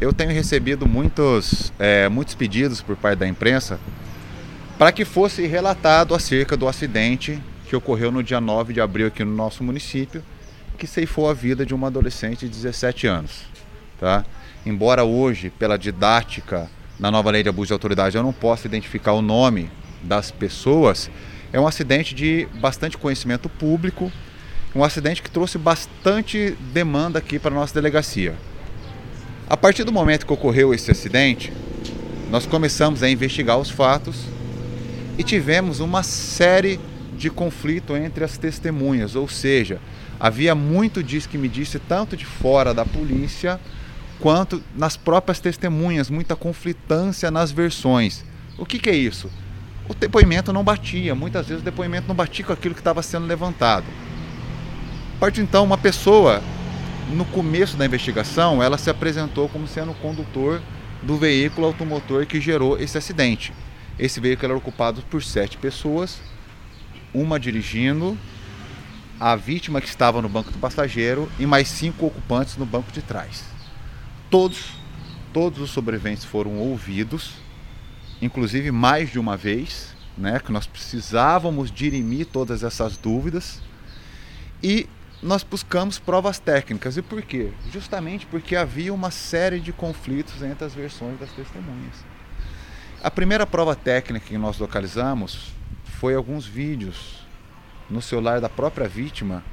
eu tenho recebido muitos, é, muitos pedidos por parte da imprensa para que fosse relatado acerca do acidente que ocorreu no dia 9 de abril aqui no nosso município, que ceifou a vida de uma adolescente de 17 anos. Tá? Embora hoje, pela didática na nova lei de abuso de autoridade, eu não possa identificar o nome das pessoas, é um acidente de bastante conhecimento público, um acidente que trouxe bastante demanda aqui para a nossa delegacia. A partir do momento que ocorreu esse acidente, nós começamos a investigar os fatos e tivemos uma série de conflito entre as testemunhas, ou seja, havia muito diz que me disse tanto de fora da polícia quanto nas próprias testemunhas, muita conflitância nas versões. O que, que é isso? O depoimento não batia, muitas vezes o depoimento não batia com aquilo que estava sendo levantado. A partir então, uma pessoa no começo da investigação, ela se apresentou como sendo o condutor do veículo automotor que gerou esse acidente. Esse veículo era ocupado por sete pessoas, uma dirigindo, a vítima que estava no banco do passageiro e mais cinco ocupantes no banco de trás. Todos, todos os sobreviventes foram ouvidos, inclusive mais de uma vez, né, que nós precisávamos dirimir todas essas dúvidas. E nós buscamos provas técnicas. E por quê? Justamente porque havia uma série de conflitos entre as versões das testemunhas. A primeira prova técnica que nós localizamos foi alguns vídeos no celular da própria vítima,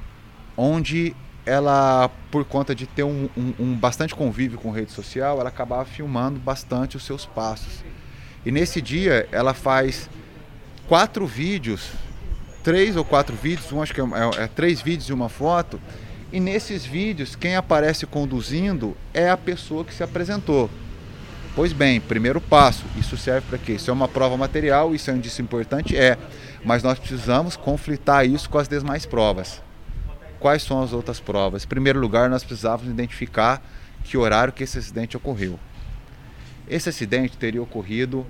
onde ela, por conta de ter um, um, um bastante convívio com rede social, ela acabava filmando bastante os seus passos. E nesse dia ela faz quatro vídeos três ou quatro vídeos, um acho que é, é, é três vídeos e uma foto. E nesses vídeos, quem aparece conduzindo é a pessoa que se apresentou. Pois bem, primeiro passo, isso serve para quê? Isso é uma prova material, isso é um indício importante? É, mas nós precisamos conflitar isso com as demais provas. Quais são as outras provas? Em primeiro lugar, nós precisávamos identificar que horário que esse acidente ocorreu. Esse acidente teria ocorrido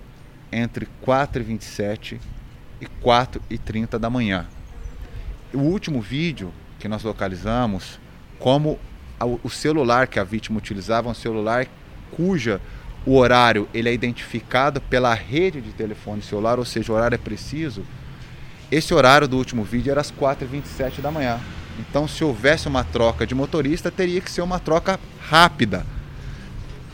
entre 4h27 e 4 e 30 da manhã. O último vídeo que nós localizamos, como o celular que a vítima utilizava, um celular cuja o horário ele é identificado pela rede de telefone celular, ou seja, o horário é preciso. Esse horário do último vídeo era às 4h27 da manhã. Então, se houvesse uma troca de motorista, teria que ser uma troca rápida.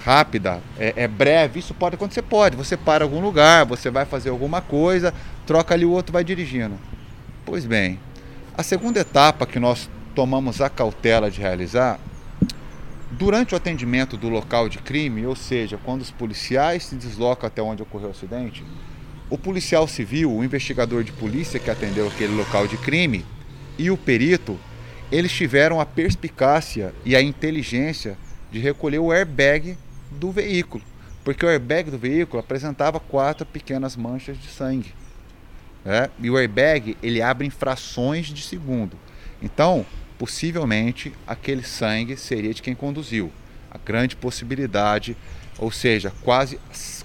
Rápida, é, é breve. Isso pode acontecer? Pode. Você para algum lugar, você vai fazer alguma coisa, troca ali o outro vai dirigindo. Pois bem, a segunda etapa que nós tomamos a cautela de realizar, durante o atendimento do local de crime, ou seja, quando os policiais se deslocam até onde ocorreu o acidente, o policial civil, o investigador de polícia que atendeu aquele local de crime e o perito, eles tiveram a perspicácia e a inteligência de recolher o airbag do veículo, porque o airbag do veículo apresentava quatro pequenas manchas de sangue. É? E o airbag ele abre em frações de segundo. Então, possivelmente, aquele sangue seria de quem conduziu. A grande possibilidade, ou seja, quase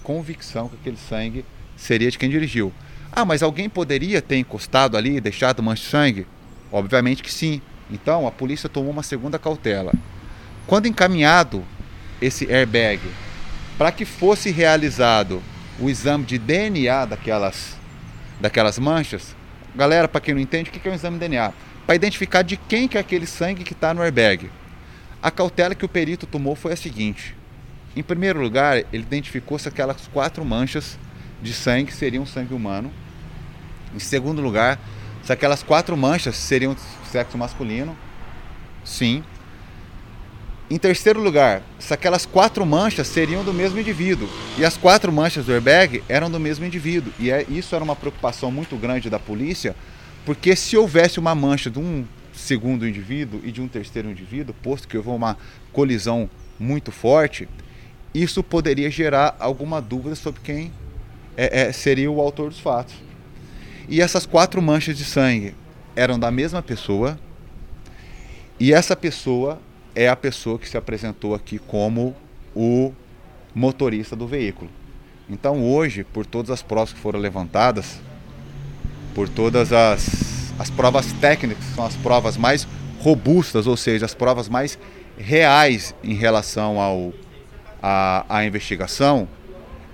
convicção que aquele sangue seria de quem dirigiu. Ah, mas alguém poderia ter encostado ali deixado mancha de sangue? Obviamente que sim. Então, a polícia tomou uma segunda cautela. Quando encaminhado esse airbag para que fosse realizado o exame de DNA daquelas daquelas manchas. Galera, para quem não entende, o que é um exame de DNA? Para identificar de quem que é aquele sangue que está no airbag. A cautela que o perito tomou foi a seguinte: em primeiro lugar, ele identificou se aquelas quatro manchas de sangue seriam sangue humano. Em segundo lugar, se aquelas quatro manchas seriam sexo masculino. Sim. Em terceiro lugar, se aquelas quatro manchas seriam do mesmo indivíduo. E as quatro manchas do airbag eram do mesmo indivíduo. E é, isso era uma preocupação muito grande da polícia, porque se houvesse uma mancha de um segundo indivíduo e de um terceiro indivíduo, posto que houve uma colisão muito forte, isso poderia gerar alguma dúvida sobre quem é, é, seria o autor dos fatos. E essas quatro manchas de sangue eram da mesma pessoa, e essa pessoa é a pessoa que se apresentou aqui como o motorista do veículo. Então hoje, por todas as provas que foram levantadas, por todas as, as provas técnicas, são as provas mais robustas, ou seja, as provas mais reais em relação ao, a, a investigação,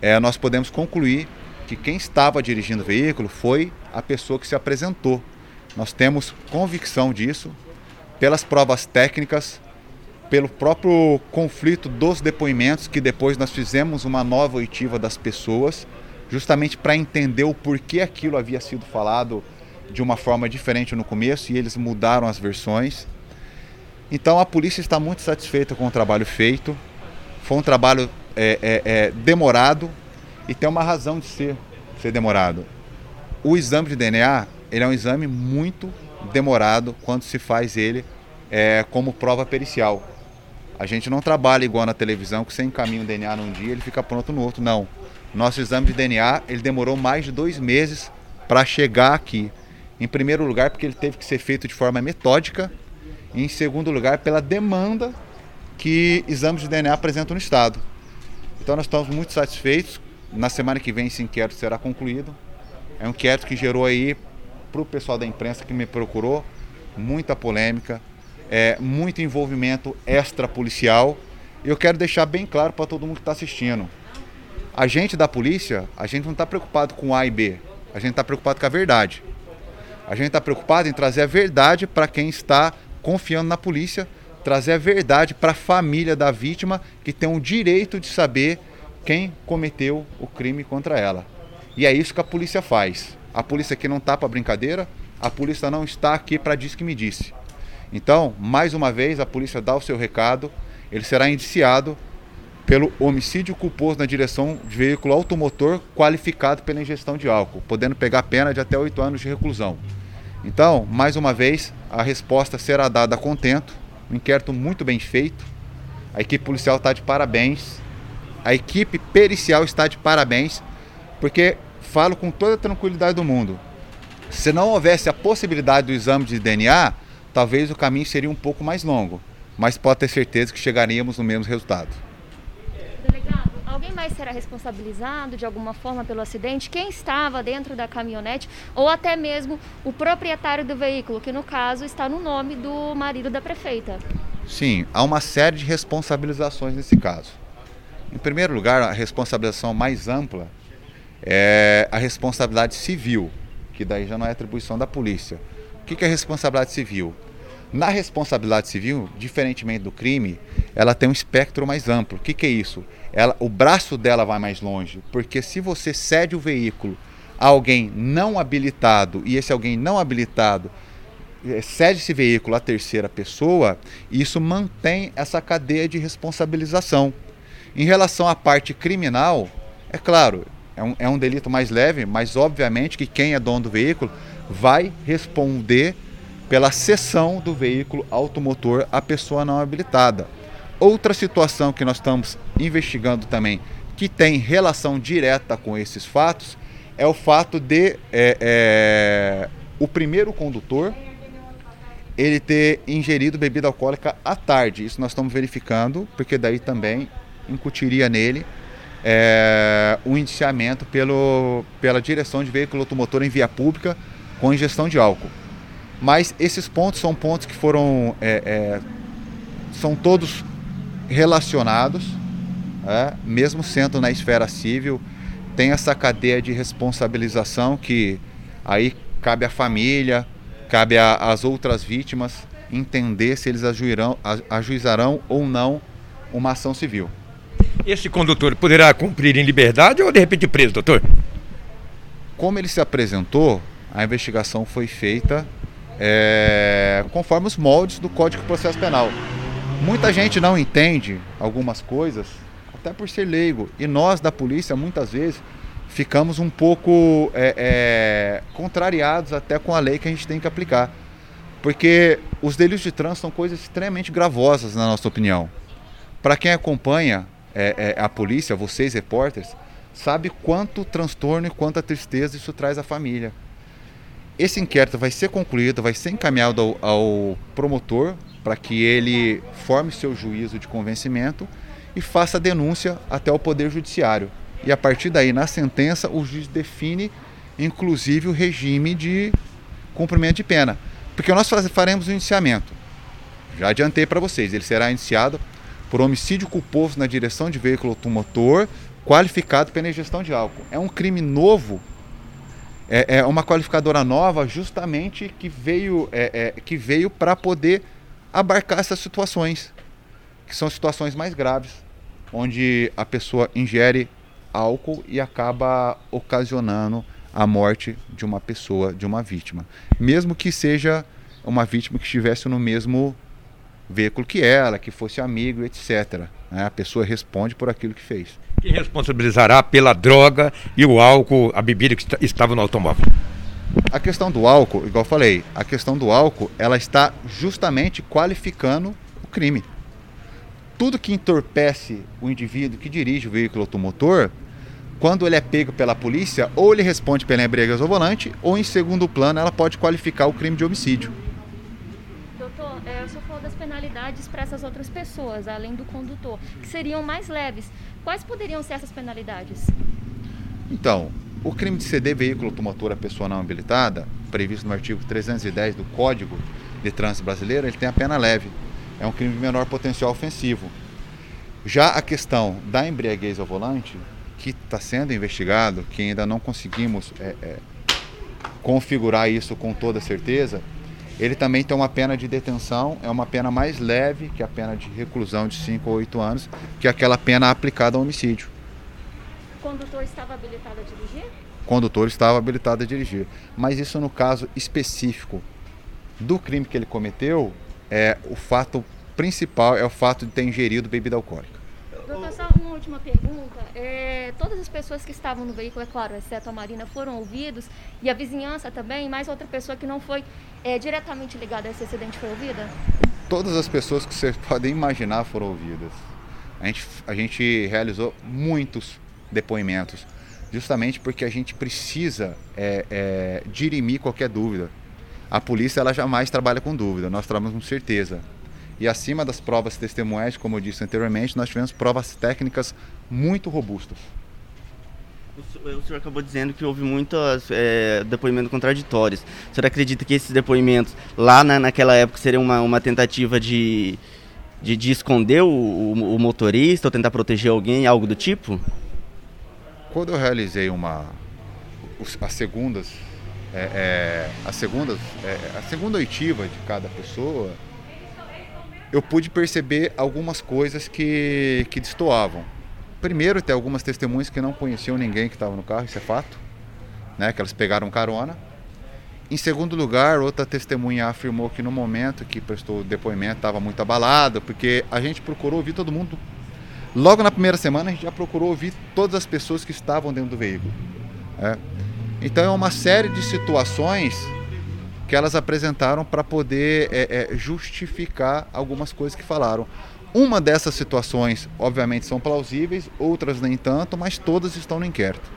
é, nós podemos concluir que quem estava dirigindo o veículo foi a pessoa que se apresentou. Nós temos convicção disso pelas provas técnicas, pelo próprio conflito dos depoimentos, que depois nós fizemos uma nova oitiva das pessoas, justamente para entender o porquê aquilo havia sido falado de uma forma diferente no começo e eles mudaram as versões. Então a polícia está muito satisfeita com o trabalho feito. Foi um trabalho é, é, é, demorado e tem uma razão de ser, ser demorado. O exame de DNA ele é um exame muito demorado quando se faz ele é, como prova pericial. A gente não trabalha igual na televisão, que você encaminha o DNA num dia ele fica pronto no outro. Não. Nosso exame de DNA ele demorou mais de dois meses para chegar aqui. Em primeiro lugar, porque ele teve que ser feito de forma metódica. E em segundo lugar, pela demanda que exames de DNA apresentam no Estado. Então nós estamos muito satisfeitos. Na semana que vem esse inquérito será concluído. É um inquérito que gerou aí para o pessoal da imprensa que me procurou muita polêmica, é, muito envolvimento extra-policial. E eu quero deixar bem claro para todo mundo que está assistindo. A gente da polícia, a gente não está preocupado com A e B. A gente está preocupado com a verdade. A gente está preocupado em trazer a verdade para quem está confiando na polícia, trazer a verdade para a família da vítima que tem o direito de saber quem cometeu o crime contra ela. E é isso que a polícia faz. A polícia aqui não está para brincadeira, a polícia não está aqui para diz que me disse. Então, mais uma vez, a polícia dá o seu recado, ele será indiciado pelo homicídio culposo na direção de veículo automotor qualificado pela ingestão de álcool, podendo pegar pena de até oito anos de reclusão. Então, mais uma vez, a resposta será dada a contento, um inquérito muito bem feito, a equipe policial está de parabéns, a equipe pericial está de parabéns, porque falo com toda a tranquilidade do mundo, se não houvesse a possibilidade do exame de DNA, talvez o caminho seria um pouco mais longo, mas pode ter certeza que chegaríamos no mesmo resultado. Delegado, alguém mais será responsabilizado de alguma forma pelo acidente? Quem estava dentro da caminhonete ou até mesmo o proprietário do veículo, que no caso está no nome do marido da prefeita? Sim, há uma série de responsabilizações nesse caso. Em primeiro lugar, a responsabilização mais ampla é a responsabilidade civil, que daí já não é atribuição da polícia. O que é responsabilidade civil? Na responsabilidade civil, diferentemente do crime, ela tem um espectro mais amplo. O que, que é isso? Ela, o braço dela vai mais longe, porque se você cede o veículo a alguém não habilitado e esse alguém não habilitado eh, cede esse veículo à terceira pessoa, isso mantém essa cadeia de responsabilização. Em relação à parte criminal, é claro, é um, é um delito mais leve, mas obviamente que quem é dono do veículo vai responder pela cessão do veículo automotor à pessoa não habilitada. Outra situação que nós estamos investigando também, que tem relação direta com esses fatos, é o fato de é, é, o primeiro condutor ele ter ingerido bebida alcoólica à tarde. Isso nós estamos verificando, porque daí também incutiria nele é, o indiciamento pelo, pela direção de veículo automotor em via pública com ingestão de álcool. Mas esses pontos são pontos que foram é, é, são todos relacionados, é, mesmo sendo na esfera civil, tem essa cadeia de responsabilização que aí cabe à família, cabe às outras vítimas entender se eles ajuirão, ajuizarão ou não uma ação civil. Esse condutor poderá cumprir em liberdade ou de repente preso, doutor? Como ele se apresentou, a investigação foi feita é, conforme os moldes do Código de Processo Penal. Muita gente não entende algumas coisas, até por ser leigo, e nós da polícia muitas vezes ficamos um pouco é, é, contrariados até com a lei que a gente tem que aplicar. Porque os delitos de trânsito são coisas extremamente gravosas, na nossa opinião. Para quem acompanha é, é, a polícia, vocês repórteres, sabe quanto transtorno e quanta tristeza isso traz à família. Esse inquérito vai ser concluído, vai ser encaminhado ao, ao promotor para que ele forme seu juízo de convencimento e faça a denúncia até o Poder Judiciário. E a partir daí, na sentença, o juiz define, inclusive, o regime de cumprimento de pena. Porque nós faremos o indiciamento. Já adiantei para vocês, ele será indiciado por homicídio culposo na direção de veículo automotor qualificado pela ingestão de álcool. É um crime novo, é, é uma qualificadora nova justamente que veio, é, é, que veio para poder abarcar essas situações, que são situações mais graves, onde a pessoa ingere álcool e acaba ocasionando a morte de uma pessoa, de uma vítima. Mesmo que seja uma vítima que estivesse no mesmo veículo que ela, que fosse amigo, etc. Né? A pessoa responde por aquilo que fez. Quem responsabilizará pela droga e o álcool, a bebida que estava no automóvel? A questão do álcool, igual eu falei, a questão do álcool, ela está justamente qualificando o crime. Tudo que entorpece o indivíduo que dirige o veículo automotor, quando ele é pego pela polícia, ou ele responde pela embriaguez ao volante, ou em segundo plano ela pode qualificar o crime de homicídio. Doutor, é, o senhor falou das penalidades para essas outras pessoas, além do condutor, que seriam mais leves. Quais poderiam ser essas penalidades? Então, o crime de ceder veículo automotor à pessoa não habilitada, previsto no artigo 310 do Código de Trânsito Brasileiro, ele tem a pena leve. É um crime de menor potencial ofensivo. Já a questão da embriaguez ao volante, que está sendo investigado, que ainda não conseguimos é, é, configurar isso com toda certeza, ele também tem uma pena de detenção, é uma pena mais leve que a pena de reclusão de 5 ou 8 anos, que é aquela pena aplicada ao homicídio. O condutor estava habilitado a dirigir? O condutor estava habilitado a dirigir. Mas isso no caso específico do crime que ele cometeu, é o fato principal é o fato de ter ingerido bebida alcoólica. Última pergunta. É, todas as pessoas que estavam no veículo, é claro, exceto a Marina, foram ouvidos e a vizinhança também, mais outra pessoa que não foi é, diretamente ligada a esse acidente foi ouvida? Todas as pessoas que vocês podem imaginar foram ouvidas. A gente, a gente realizou muitos depoimentos, justamente porque a gente precisa é, é, dirimir qualquer dúvida. A polícia ela jamais trabalha com dúvida, nós trabalhamos com certeza. E acima das provas testemunhais, como eu disse anteriormente, nós tivemos provas técnicas muito robustas. O senhor acabou dizendo que houve muitos é, depoimentos contraditórios. O senhor acredita que esses depoimentos, lá na, naquela época, seriam uma, uma tentativa de, de, de esconder o, o, o, motorista ou tentar proteger alguém, algo do tipo? Quando eu realizei uma. as segundas. É, é, as segundas a segunda oitiva de cada pessoa, eu pude perceber algumas coisas que, que destoavam primeiro, tem algumas testemunhas que não conheciam ninguém que estava no carro, isso é fato, né? Que elas pegaram carona. Em segundo lugar, outra testemunha afirmou que no momento que prestou o depoimento estava muito abalado, porque a gente procurou ouvir todo mundo. Logo na primeira semana, a gente já procurou ouvir todas as pessoas que estavam dentro do veículo. É. Então, é uma série de situações que elas apresentaram para poder é, é, justificar algumas coisas que falaram. Uma dessas situações, obviamente, são plausíveis, outras nem tanto, mas todas estão no inquérito.